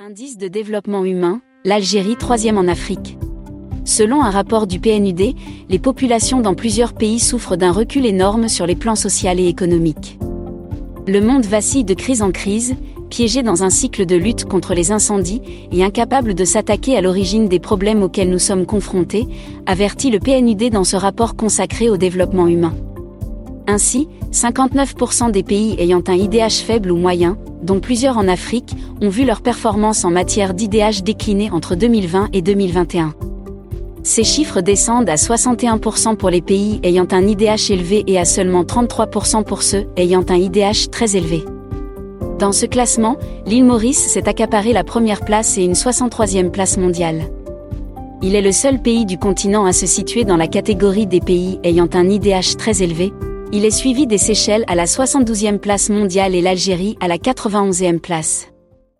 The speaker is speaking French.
Indice de développement humain, l'Algérie troisième en Afrique. Selon un rapport du PNUD, les populations dans plusieurs pays souffrent d'un recul énorme sur les plans social et économique. Le monde vacille de crise en crise, piégé dans un cycle de lutte contre les incendies et incapable de s'attaquer à l'origine des problèmes auxquels nous sommes confrontés, avertit le PNUD dans ce rapport consacré au développement humain. Ainsi, 59% des pays ayant un IDH faible ou moyen, dont plusieurs en Afrique, ont vu leur performance en matière d'IDH décliner entre 2020 et 2021. Ces chiffres descendent à 61% pour les pays ayant un IDH élevé et à seulement 33% pour ceux ayant un IDH très élevé. Dans ce classement, l'île Maurice s'est accaparé la première place et une 63e place mondiale. Il est le seul pays du continent à se situer dans la catégorie des pays ayant un IDH très élevé, il est suivi des Seychelles à la 72e place mondiale et l'Algérie à la 91e place.